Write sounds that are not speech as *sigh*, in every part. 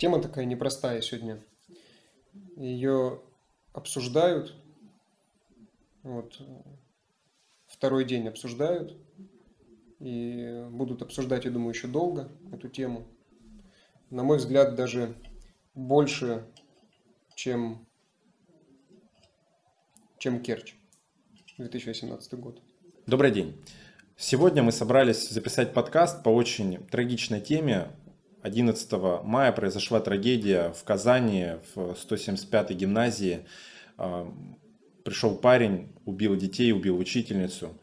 Тема такая непростая сегодня. Ее обсуждают. Вот. Второй день обсуждают. И будут обсуждать, я думаю, еще долго эту тему. На мой взгляд, даже больше, чем, чем Керчь 2018 год. Добрый день. Сегодня мы собрались записать подкаст по очень трагичной теме 11 мая произошла трагедия в Казани, в 175-й гимназии. А, пришел парень, убил детей, убил учительницу.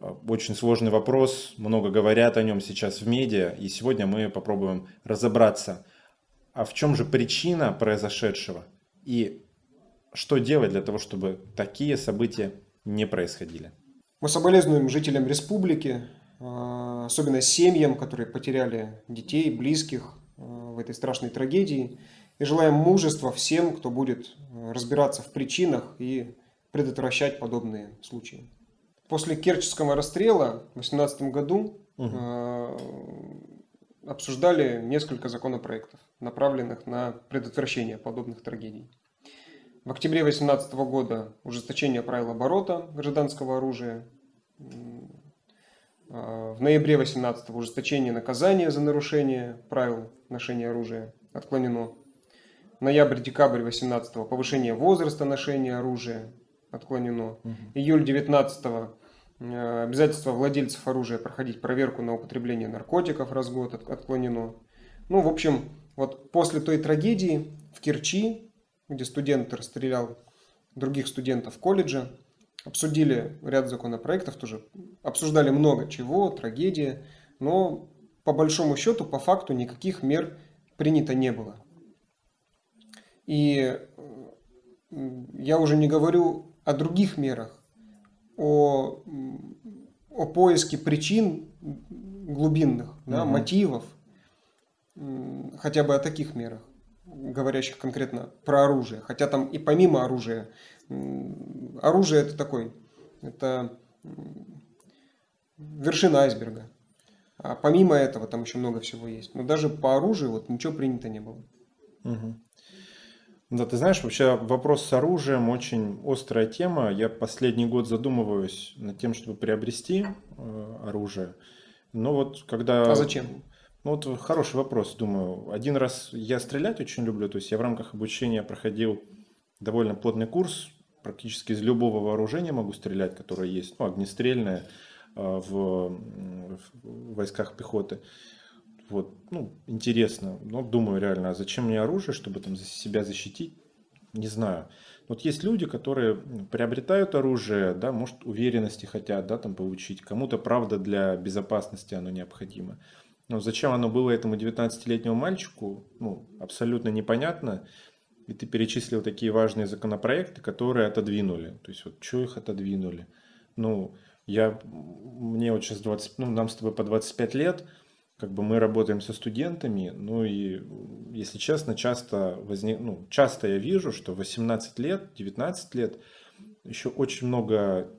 А, очень сложный вопрос, много говорят о нем сейчас в медиа, и сегодня мы попробуем разобраться, а в чем же причина произошедшего и что делать для того, чтобы такие события не происходили. Мы соболезнуем жителям республики, особенно семьям, которые потеряли детей, близких а, в этой страшной трагедии. И желаем мужества всем, кто будет а, разбираться в причинах и предотвращать подобные случаи. После Керченского расстрела в 2018 году угу. обсуждали несколько законопроектов, направленных на предотвращение подобных трагедий. В октябре 2018 года ужесточение правил оборота гражданского оружия, а, в ноябре 18 ужесточение наказания за нарушение правил ношения оружия отклонено. Ноябрь-декабрь 18 повышение возраста ношения оружия отклонено. Угу. Июль 19 э, обязательство владельцев оружия проходить проверку на употребление наркотиков раз в год отклонено. Ну, в общем, вот после той трагедии в Керчи, где студент расстрелял других студентов колледжа, обсудили ряд законопроектов, тоже обсуждали много чего, трагедия, но по большому счету, по факту никаких мер принято не было. И я уже не говорю о других мерах, о, о поиске причин глубинных, да, угу. мотивов, хотя бы о таких мерах, говорящих конкретно про оружие. Хотя там и помимо оружия оружие это такой, это вершина айсберга. А помимо этого там еще много всего есть. Но даже по оружию вот ничего принято не было. Угу. Да, ты знаешь, вообще вопрос с оружием очень острая тема. Я последний год задумываюсь над тем, чтобы приобрести э, оружие. Но вот когда... А зачем? Ну вот хороший вопрос, думаю. Один раз я стрелять очень люблю, то есть я в рамках обучения проходил довольно плотный курс практически из любого вооружения могу стрелять, которое есть, ну, огнестрельное а, в, в войсках пехоты. Вот, ну, интересно. Но думаю реально, а зачем мне оружие, чтобы там себя защитить? Не знаю. Вот есть люди, которые приобретают оружие, да, может, уверенности хотят, да, там получить. Кому-то, правда, для безопасности оно необходимо. Но зачем оно было этому 19-летнему мальчику, ну, абсолютно непонятно и ты перечислил такие важные законопроекты, которые отодвинули. То есть вот что их отодвинули? Ну, я, мне вот сейчас 20, ну, нам с тобой по 25 лет, как бы мы работаем со студентами, ну и, если честно, часто, возник, ну, часто я вижу, что 18 лет, 19 лет, еще очень много,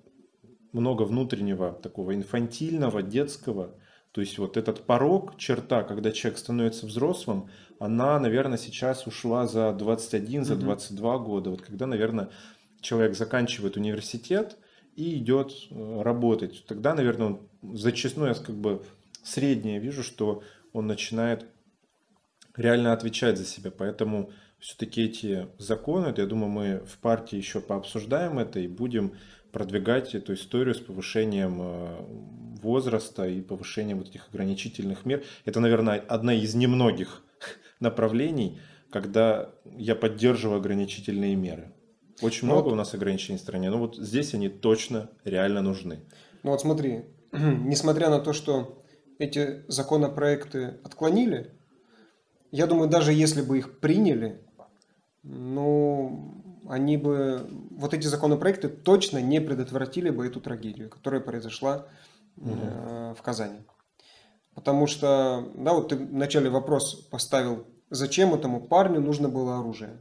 много внутреннего такого инфантильного, детского, то есть вот этот порог, черта, когда человек становится взрослым, она, наверное, сейчас ушла за 21, за 22 угу. года. Вот когда, наверное, человек заканчивает университет и идет э, работать, тогда, наверное, он зачастую, я как бы среднее вижу, что он начинает реально отвечать за себя. Поэтому все-таки эти законы, я думаю, мы в партии еще пообсуждаем это и будем продвигать эту историю с повышением э, возраста и повышением вот этих ограничительных мер. Это, наверное, одна из немногих *laughs* направлений, когда я поддерживаю ограничительные меры. Очень ну много вот, у нас ограничений в стране, но вот здесь они точно реально нужны. Ну вот смотри, *clears throat* несмотря на то, что эти законопроекты отклонили, я думаю, даже если бы их приняли, ну, они бы, вот эти законопроекты точно не предотвратили бы эту трагедию, которая произошла угу. э, в Казани. Потому что, да, вот ты вначале вопрос поставил, зачем этому парню нужно было оружие.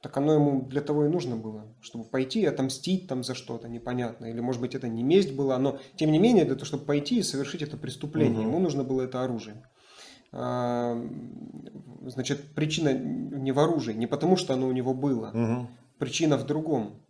Так оно ему для того и нужно было, чтобы пойти и отомстить там за что-то непонятно. Или, может быть, это не месть была, но, тем не менее, для того, чтобы пойти и совершить это преступление, угу. ему нужно было это оружие. а, значит, причина не в оружии, не потому что оно у него было. Мгм. Причина в другом.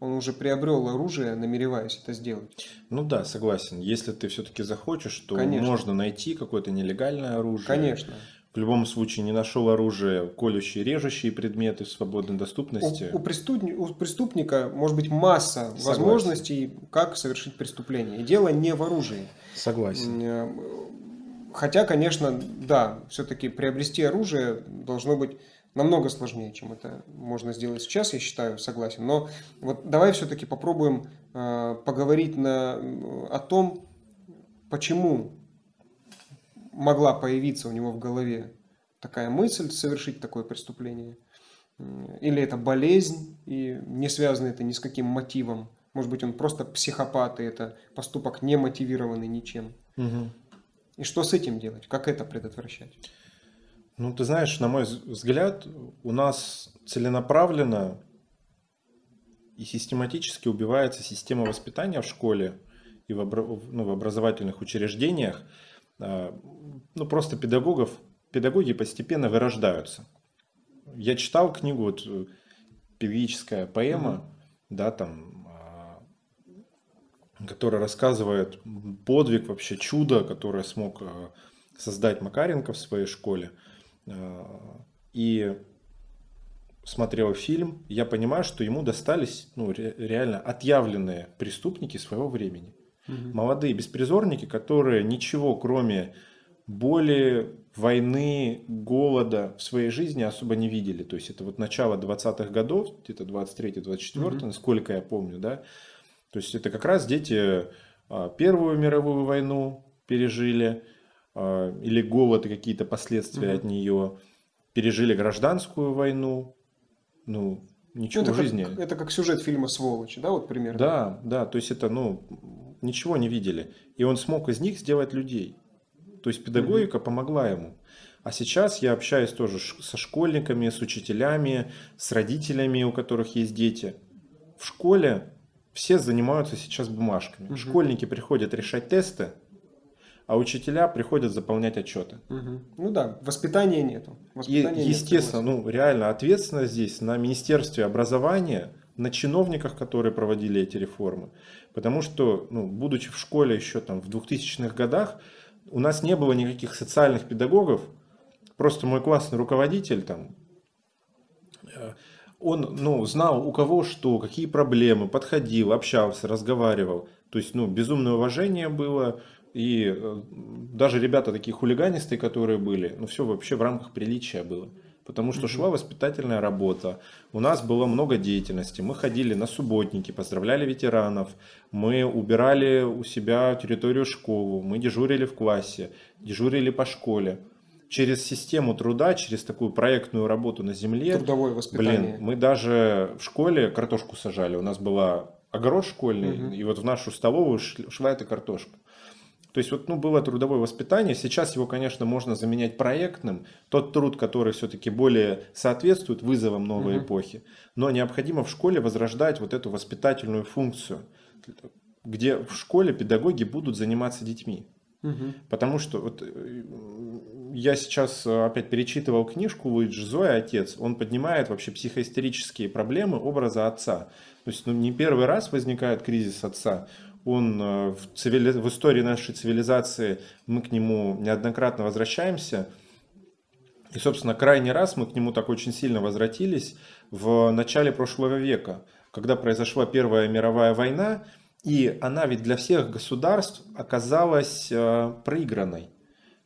Он уже приобрел оружие, намереваясь это сделать. Ну да, согласен. Если ты все-таки захочешь, то Конечно. можно найти какое-то нелегальное оружие. Конечно. В любом случае не нашел оружие, колющие, режущие предметы в свободной доступности. У, у преступни- у преступника может быть масса Согласен. возможностей, как совершить преступление. И дело не в оружии. Согласен. Э, Хотя, конечно, да, все-таки приобрести оружие должно быть намного сложнее, чем это можно сделать сейчас, я считаю, согласен. Но вот давай все-таки попробуем э, поговорить на, о том, почему могла появиться у него в голове такая мысль совершить такое преступление. Или это болезнь, и не связано это ни с каким мотивом. Может быть, он просто психопат, и это поступок не мотивированный ничем. Мгм. И что с этим делать? Как это предотвращать? Ну, ты знаешь, на мой взгляд, у нас целенаправленно и систематически убивается система воспитания в школе и в, обра- ну, в образовательных учреждениях. А, Ну, просто педагогов, педагоги постепенно вырождаются. Я читал книгу, вот, э, певическая поэма, да, там, а, которая рассказывает подвиг, вообще чудо, которое смог а, создать Макаренко в своей школе. А, И смотрел фильм, я понимаю, что ему достались ну, ре- реально отъявленные преступники своего времени. Молодые беспризорники, которые ничего кроме боли, войны, голода в своей жизни особо не видели. То есть это вот начало 20-х годов, где-то 23-24, Мгм. насколько я помню, да. То есть это как раз дети а, Первую мировую войну пережили, или голод и какие-то последствия Мгм. от нее, пережили гражданскую войну, ну, Ну, ничего это, в как, жизни. это как сюжет фильма «Сволочи», да, вот примерно? Да, да, то есть это, ну, ничего не видели. И он смог из них сделать людей. То есть педагогика помогла ему. А сейчас я общаюсь тоже со школьниками, с учителями, с родителями, у которых есть дети. В школе все занимаются сейчас бумажками. Мгм. Школьники приходят решать тесты, а учителя приходят заполнять отчеты. Мгм. Ну да, воспитания нету. И, Воспитания нет, естественно, согласен. ну, реально ответственность здесь на Министерстве образования, на чиновниках, которые проводили эти реформы. Потому что, ну, будучи в школе еще там в 2000-х годах, у нас не было никаких социальных педагогов. Просто мой классный руководитель там, э, он, ну, знал у кого что, какие проблемы, подходил, общался, разговаривал. То есть, ну, безумное уважение было. И э, даже ребята такие хулиганистые, которые были, ну, все вообще в рамках приличия было. Потому что Мгм. шла воспитательная работа. У нас было много деятельности. Мы ходили на субботники, поздравляли ветеранов. Мы убирали у себя территорию школы. Мы дежурили в классе, дежурили по школе. Через систему труда, через такую проектную работу на земле, Трудовое воспитание. Блин, мы даже в школе картошку сажали. У нас была огород школьный, Мгм. и вот в нашу столовую шла эта картошка. То есть вот ну, было трудовое воспитание. Сейчас его, конечно, можно заменять проектным. Тот труд, который все-таки более соответствует вызовам новой Мгм. эпохи. Но необходимо в школе возрождать вот эту воспитательную функцию, где в школе педагоги будут заниматься детьми. Мгм. Потому что вот э, я сейчас э, опять перечитывал книжку Луиджи Зоя «Отец». Он поднимает вообще психоисторические проблемы образа отца. То есть ну, не первый раз возникает кризис отца. Он э, в, цивили- в истории нашей цивилизации, мы к нему неоднократно возвращаемся. И, собственно, крайний раз мы к нему так очень сильно возвратились в начале прошлого века, когда произошла Первая мировая война, и она ведь для всех государств оказалась э, проигранной.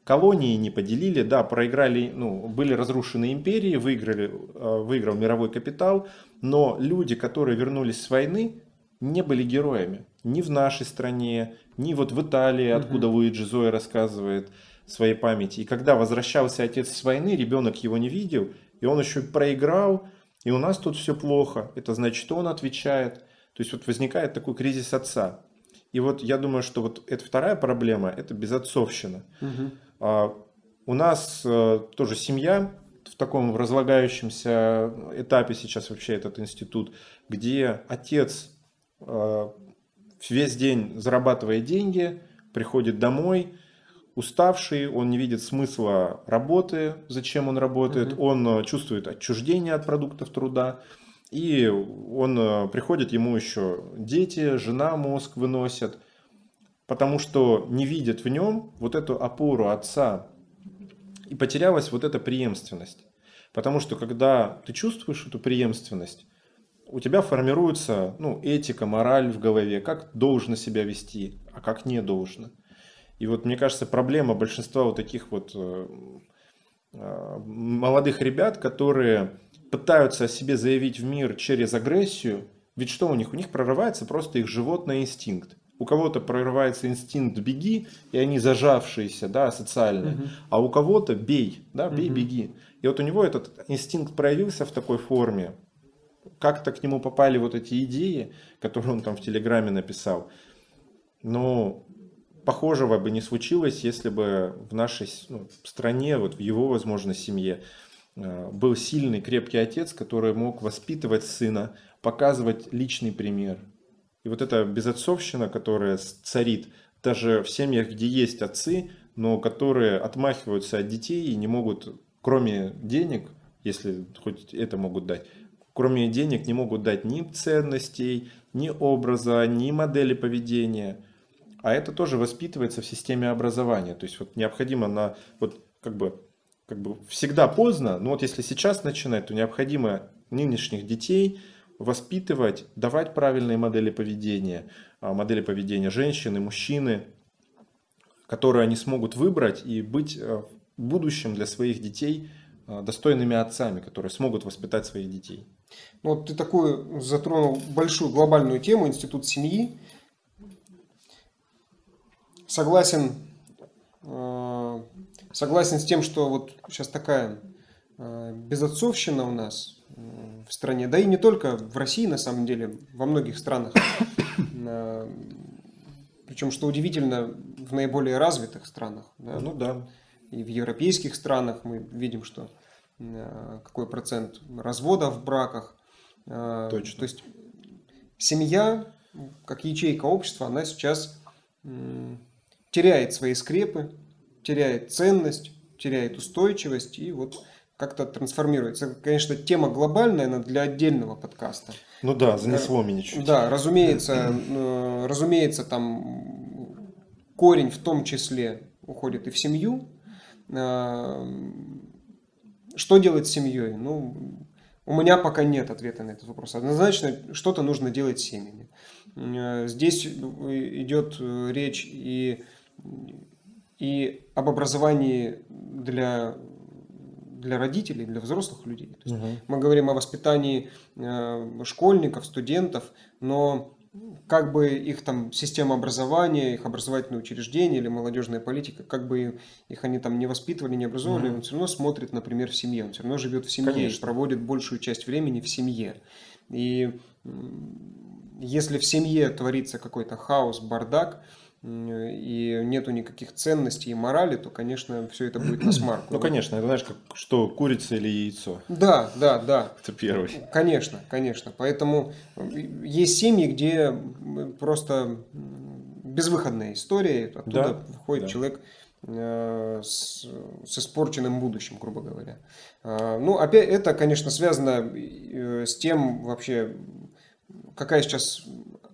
Колонии не поделили, да, проиграли, ну, были разрушены империи, выиграли, э, выиграл мировой капитал, но люди, которые вернулись с войны, не были героями. Ни в нашей стране, ни вот в Италии, откуда Луиджи Зоя рассказывает своей памяти. И когда возвращался отец с войны, ребенок его не видел, и он еще проиграл, и у нас тут все плохо. Это значит, он отвечает. То есть вот возникает такой кризис отца. И вот я думаю, что вот эта вторая проблема – это безотцовщина. Мгм. А, У нас э, тоже семья в таком разлагающемся этапе сейчас вообще этот институт, где отец весь день зарабатывает деньги, приходит домой, уставший, он не видит смысла работы, зачем он работает, угу. он э, чувствует отчуждение от продуктов труда, и он э, приходит, ему еще дети, жена мозг выносят, потому что не видят в нем вот эту опору отца, и потерялась вот эта преемственность. Потому что когда ты чувствуешь эту преемственность, у тебя формируется ну, этика, мораль в голове, как должно себя вести, а как не должно. И вот мне кажется, проблема большинства вот таких вот э, э, молодых ребят, которые пытаются о себе заявить в мир через агрессию, ведь что у них? У них прорывается просто их животный инстинкт. У кого-то прорывается инстинкт беги, и они зажавшиеся, да, социальные, угу. а у кого-то бей, да, бей, угу. беги. И вот у него этот инстинкт проявился в такой форме, как-то к нему попали вот эти идеи, которые он там в Телеграме написал. Но похожего бы не случилось, если бы в нашей ну, стране, вот в его, возможно, семье э, был сильный, крепкий отец, который мог воспитывать сына, показывать личный пример. И вот эта безотцовщина, которая царит даже в семьях, где есть отцы, но которые отмахиваются от детей и не могут, кроме денег, если хоть это могут дать, кроме денег не могут дать ни ценностей, ни образа, ни модели поведения. А это тоже воспитывается в системе образования. То есть вот необходимо на вот как бы как бы всегда поздно, но вот если сейчас начинать, то необходимо нынешних детей воспитывать, давать правильные модели поведения, а, модели поведения женщины, мужчины, которые они смогут выбрать и быть э, в будущем для своих детей э, достойными отцами, которые смогут воспитать своих детей. Ну, вот ты такую затронул большую глобальную тему, институт семьи. Согласен, э, согласен с тем, что вот сейчас такая э, безотцовщина у нас э, в стране, да и не только в России, на самом деле, во многих странах. *coughs* Причем, что удивительно, в наиболее развитых странах. Да? Ну да. И в европейских странах мы видим, что Э, какой процент разводов в браках. Э, Точно. То есть семья, как ячейка общества, она сейчас теряет свои скрепы, теряет ценность, теряет устойчивость и вот как-то трансформируется. Конечно, тема глобальная, она для отдельного подкаста. Ну да, занесло меня чуть. Да, разумеется, э, разумеется, там корень в том числе уходит и в семью. Что делать с семьей? Ну, у меня пока нет ответа на этот вопрос. Однозначно, что-то нужно делать с семьями. Э, здесь идет э, речь и, и об образовании для, для родителей, для взрослых людей. То есть угу. Мы говорим о воспитании э, школьников, студентов, но как бы их там система образования, их образовательные учреждения или молодежная политика, как бы их они там не воспитывали, не образовывали, mm-hmm. он все равно смотрит, например, в семье, он все равно живет в семье, Конечно. проводит большую часть времени в семье. И если в семье творится какой-то хаос, бардак, и нету никаких ценностей и морали, то, конечно, все это будет на смарку. *clears throat* Ну, конечно, это знаешь, как что, курица или яйцо? Да, да, да. Это первый. Конечно, конечно. Поэтому есть семьи, где просто безвыходная история, оттуда да, выходит да. человек э, с, с испорченным будущим, грубо говоря. А, ну, опять это, конечно, связано э, с тем вообще, какая сейчас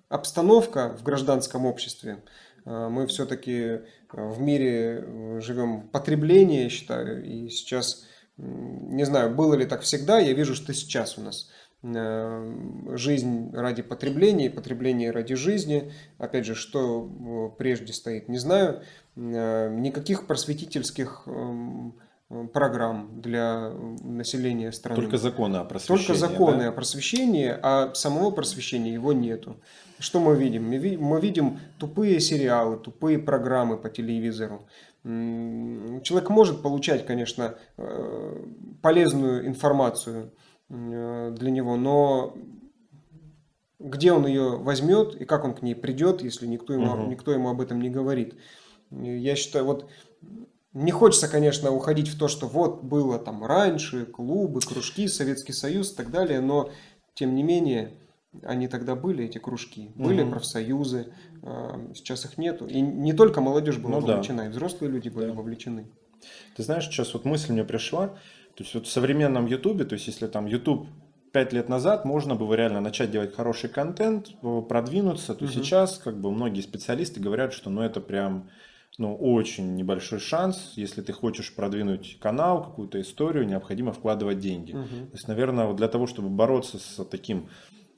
обстановка в гражданском обществе. Э, мы все-таки э, в мире э, живем потребление, я считаю, и сейчас, не знаю, было ли так всегда, я вижу, что сейчас у нас жизнь ради потребления, потребление ради жизни. Опять же, что прежде стоит, не знаю. Никаких просветительских эм, программ для населения страны. Только законы о просвещении. Только законы да? о просвещении, а самого просвещения его нету. Что мы видим? Мы видим тупые сериалы, тупые программы по телевизору. Человек может получать, конечно, э, полезную информацию э, для него, но где он ее возьмет и как он к ней придет, если никто ему, угу. никто ему об этом не говорит. Я считаю, вот не хочется, конечно, уходить в то, что вот было там раньше, клубы, кружки, Советский Союз и так далее, но тем не менее Они тогда были, эти кружки. Были Мгм. профсоюзы, а, сейчас их нету. И не только молодежь была Ну да. вовлечена, и взрослые люди были Да. вовлечены. Ты знаешь, сейчас вот мысль мне пришла, то есть вот в современном Ютубе, то есть если там Ютуб пять лет назад можно было реально начать делать хороший контент, э, продвинуться, то Мгм. сейчас как бы многие специалисты говорят, что ну это прям ну, очень небольшой шанс, если ты хочешь продвинуть канал, какую-то историю, необходимо вкладывать деньги. Мгм. То есть, наверное, вот для того, чтобы бороться с таким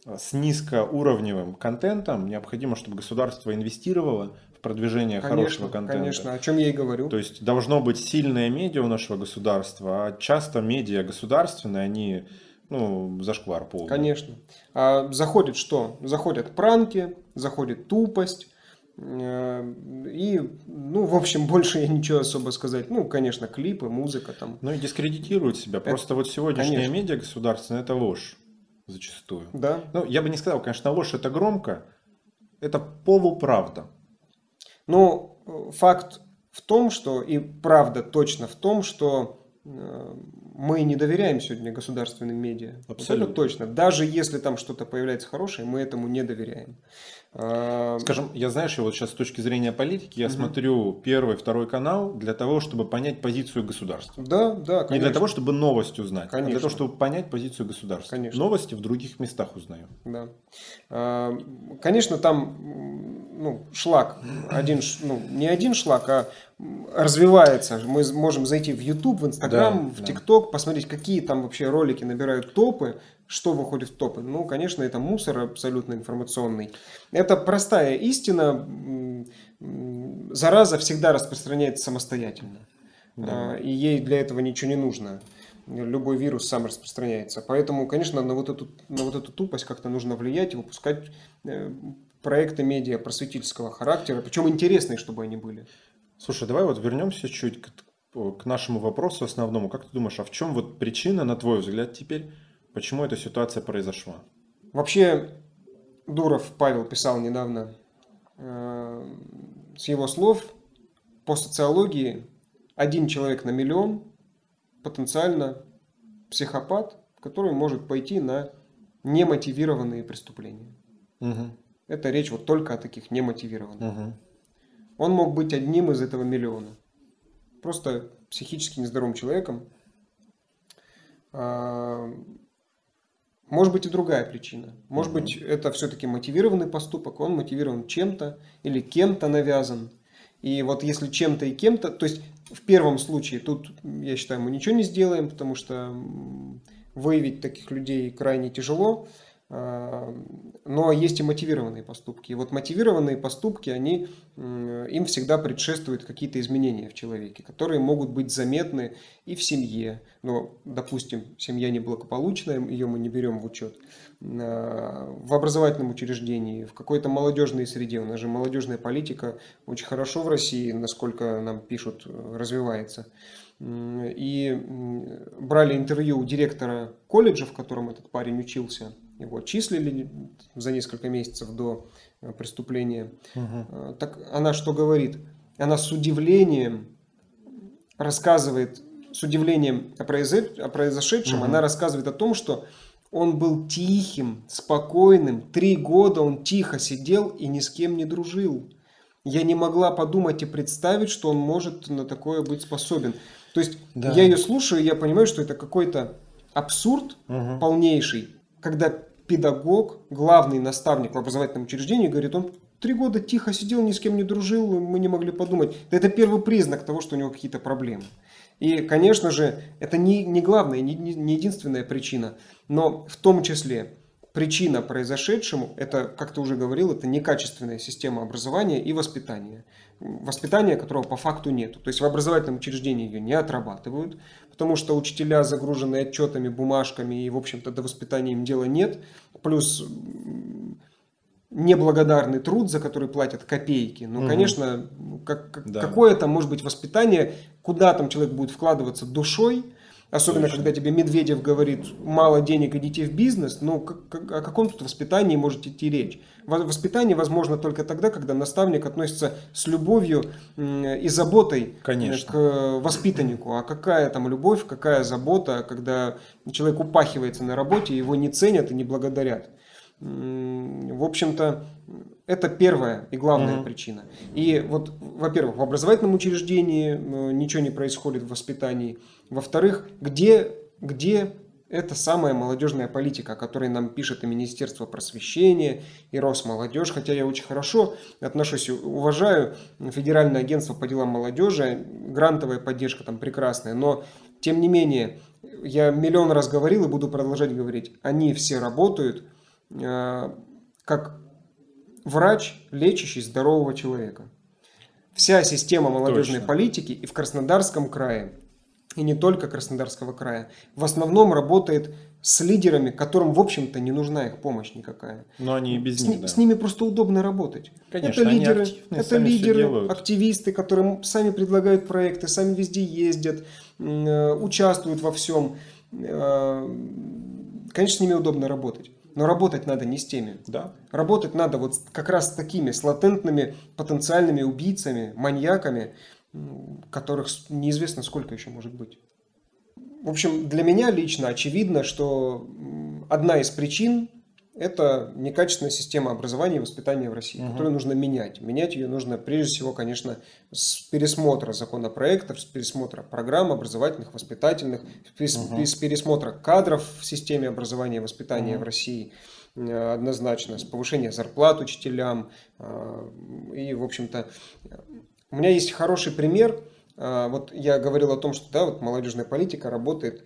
э, с низкоуровневым контентом, необходимо, чтобы государство инвестировало в продвижение Конечно, хорошего контента. конечно, о чем я и говорю. То есть должно быть сильное медиа у нашего государства, а часто медиа государственные, они ну, зашквар полный. Конечно. А заходит что? Заходят пранки, заходит тупость. Э, И, ну, в общем, больше я ничего особо сказать. Ну, конечно, клипы, музыка там. Ну и дискредитируют себя. Просто вот сегодняшнее конечно. медиа государственное это ложь зачастую. Да, Ну, я бы не сказал, конечно, ложь это громко, это полуправда. Э, факт в том, что, и правда точно в том, что э, мы не доверяем сегодня государственным медиа. Абсолютно. это точно. Даже если там что-то появляется хорошее, мы этому не доверяем. А, Скажем, я знаешь, я вот сейчас с точки зрения политики, я Мгм. смотрю первый, второй канал для того, чтобы понять позицию государства. Да, да, Не конечно. для того, чтобы новость узнать, а для Конечно. того, чтобы понять позицию государства. Конечно. Новости в других местах узнаю. Да. А, Конечно, там ну, шлак, один, ну, не один шлак, а развивается. Мы можем зайти в YouTube, в Instagram, Да, в да. TikTok, посмотреть, какие там вообще ролики набирают топы, что выходит в топы. Ну, конечно, это мусор абсолютно информационный. Это простая истина. Зараза всегда распространяется самостоятельно. Да. А, И ей для этого ничего не нужно. Любой вирус сам распространяется. Поэтому, конечно, на вот эту, на вот эту тупость как-то нужно влиять и выпускать э, проекты медиа просветительского характера. Причем интересные, чтобы они были. Слушай, давай вот вернемся чуть к, к нашему вопросу основному. Как ты думаешь, а в чем вот причина, на твой взгляд, теперь, почему эта ситуация произошла? Вообще, Дуров Павел писал недавно, э, с его слов, по социологии один человек на миллион потенциально психопат, который может пойти на немотивированные преступления. Угу, Это речь вот только о таких немотивированных. угу. Он мог быть одним из этого миллиона. Просто психически нездоровым человеком. Может быть и другая причина. Может Мгм. быть это все-таки мотивированный поступок, он мотивирован чем-то или кем-то навязан. И вот если чем-то и кем-то, то есть в первом случае тут, я считаю, мы ничего не сделаем, потому что выявить таких людей крайне тяжело. А, Но есть и мотивированные поступки. И вот мотивированные поступки, они, им всегда предшествуют какие-то изменения в человеке, которые могут быть заметны и в семье. Но, допустим, семья неблагополучная, ее мы не берем в учет. А, В образовательном учреждении, в какой-то молодежной среде. У нас же молодежная политика очень хорошо в России, насколько нам пишут, э, развивается. И брали интервью у директора колледжа, в котором этот парень учился. Его отчислили за несколько месяцев до э, преступления. Э, Так она что говорит? Она с удивлением рассказывает, с удивлением о, произо- о произошедшем, Мгм. она рассказывает о том, что он был тихим, спокойным. Три года он тихо сидел и ни с кем не дружил. Я не могла подумать и представить, что он может на такое быть способен. То есть Да. я ее слушаю, и я понимаю, что это какой-то абсурд Угу. полнейший, когда педагог, главный наставник в образовательном учреждении говорит, он три года тихо сидел, ни с кем не дружил, мы не могли подумать. Это первый признак того, что у него какие-то проблемы. И, конечно же, это не, не главная, не, не- единственная причина, но в том числе причина произошедшему, это, как ты уже говорил, это некачественная система образования и воспитания. Воспитания, которого по факту нет. То есть в образовательном учреждении ее не отрабатывают, потому что учителя загружены отчетами, бумажками, и, в общем-то, до воспитания им дела нет. Плюс неблагодарный труд, за который платят копейки. Ну, Мгм. конечно, ну, как, как- Да. какое там может быть воспитание, куда там человек будет вкладываться душой, особенно Точно. когда тебе Медведев говорит, мало денег, идите в бизнес, ну, как- как- о каком тут воспитании может идти речь? Во- Воспитание возможно только тогда, когда наставник относится с любовью и заботой Конечно. к э, воспитаннику. А какая там любовь, какая забота, когда человек упахивается на работе, его не ценят и не благодарят. В общем-то, это первая и главная mm-hmm. причина. И вот, во-первых, в образовательном учреждении э, ничего не происходит в воспитании. Во-вторых, где, где это самая молодежная политика, о которой нам пишет и Министерство просвещения, и Росмолодежь. Хотя я очень хорошо отношусь, уважаю Федеральное агентство по делам молодежи, грантовая поддержка там прекрасная. Но, тем не менее, я миллион раз говорил и буду продолжать говорить, они все работают как врач, лечащий здорового человека. Вся система молодежной Точно. политики и в Краснодарском крае, и не только Краснодарского края, в основном работает с лидерами, которым, в общем-то, не нужна их помощь никакая. Но они и без с, них, да. С ними просто удобно работать. Конечно, это лидеры, активные, это лидеры, активисты, которые сами предлагают проекты, сами везде ездят, э, участвуют во всем. Э, конечно, с ними удобно работать. Но работать надо не с теми. Да. Работать надо вот как раз с такими, с латентными потенциальными убийцами, маньяками, которых неизвестно сколько еще может быть. В общем, для меня лично очевидно, что одна из причин это некачественная система образования и воспитания в России, угу. которую нужно менять. Менять ее нужно прежде всего, конечно, с пересмотра законопроектов, с пересмотра программ образовательных, воспитательных, угу. с пересмотра кадров в системе образования и воспитания угу. в России э, однозначно, с повышения зарплат учителям. Э, и, в общем-то, у меня есть хороший пример. Э, вот я говорил о том, что да, вот молодежная политика работает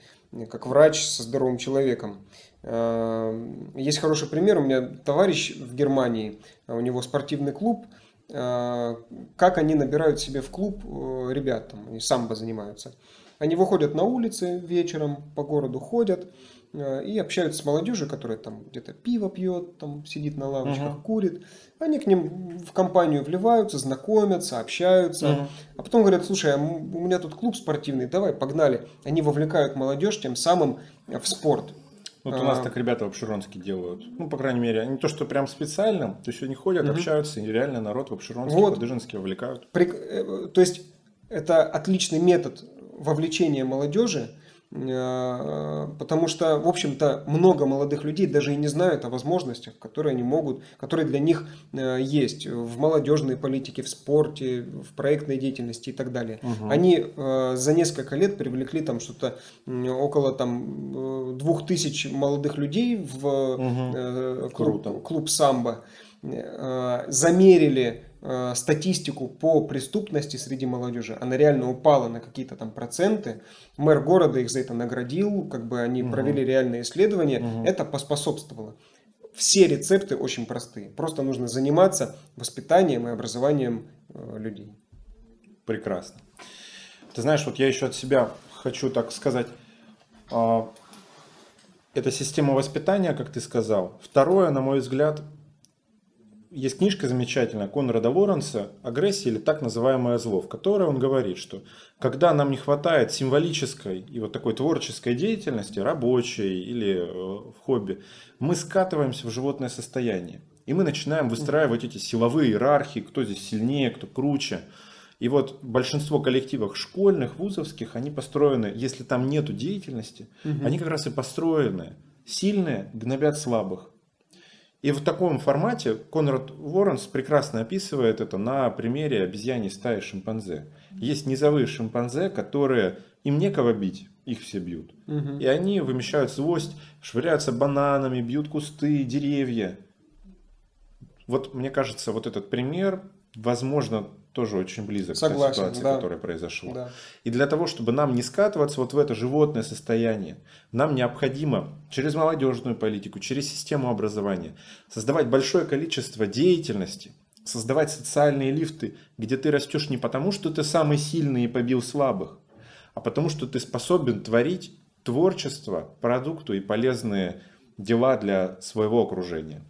как врач со здоровым человеком. Эм, есть хороший пример. У меня товарищ в Германии, у него спортивный клуб. Э, как они набирают себе в клуб э, ребят, там, они самбо занимаются. Они выходят на улицы вечером, по городу ходят э, и общаются с молодежью, которая там где-то пиво пьет, там сидит на лавочках, uh-huh. курит. Они к ним в компанию вливаются, знакомятся, общаются. Uh-huh. А потом говорят, слушай, а у меня тут клуб спортивный, давай, погнали. Они вовлекают молодежь тем самым в спорт. Вот у нас а. так ребята в Обширонске делают. Ну, по крайней мере, не то, что прям специально, то есть они ходят, угу. общаются, и реально народ в Обширонске, вот. Подыжинске вовлекают. При... Э, то есть это отличный метод вовлечения молодежи Э, потому что, в общем-то, много молодых людей даже и не знают о возможностях, которые они могут, которые для них э, есть в молодежной политике, в спорте, в проектной деятельности и так далее. Угу. Они э, за несколько лет привлекли там что-то около там двух тысяч молодых людей в угу. клуб, клуб самбо, замерили Э, статистику по преступности среди молодежи, она реально упала на какие-то там проценты. Мэр города их за это наградил, как бы они угу. провели реальные исследования. Угу. Это поспособствовало. Все рецепты очень простые. Просто нужно заниматься воспитанием и образованием э, людей. Прекрасно. Ты знаешь, вот я еще от себя хочу так сказать. А, это система воспитания, как ты сказал. Второе, на мой взгляд, есть книжка замечательная Конрада Лоренса «Агрессия или так называемое зло», в которой он говорит, что когда нам не хватает символической и вот такой творческой деятельности, рабочей или э, в хобби, мы скатываемся в животное состояние. И мы начинаем выстраивать эти силовые иерархии, кто здесь сильнее, кто круче. И вот большинство коллективов школьных, вузовских, они построены, если там нету деятельности, угу. они как раз и построены. Сильные гнобят слабых. И в таком формате Конрад Уорренс прекрасно описывает это на примере обезьяньей стаи шимпанзе. Есть низовые шимпанзе, которые им некого бить, их все бьют. Угу. И они вымещают злость, швыряются бананами, бьют кусты, деревья. Вот мне кажется, вот этот пример, возможно, тоже очень близок Согласен, к той ситуации, да. которая произошла. Да. И для того, чтобы нам не скатываться вот в это животное состояние, нам необходимо через молодежную политику, через систему образования создавать большое количество деятельности, создавать социальные лифты, где ты растешь не потому, что ты самый сильный и побил слабых, а потому, что ты способен творить творчество, продукту и полезные дела для своего окружения.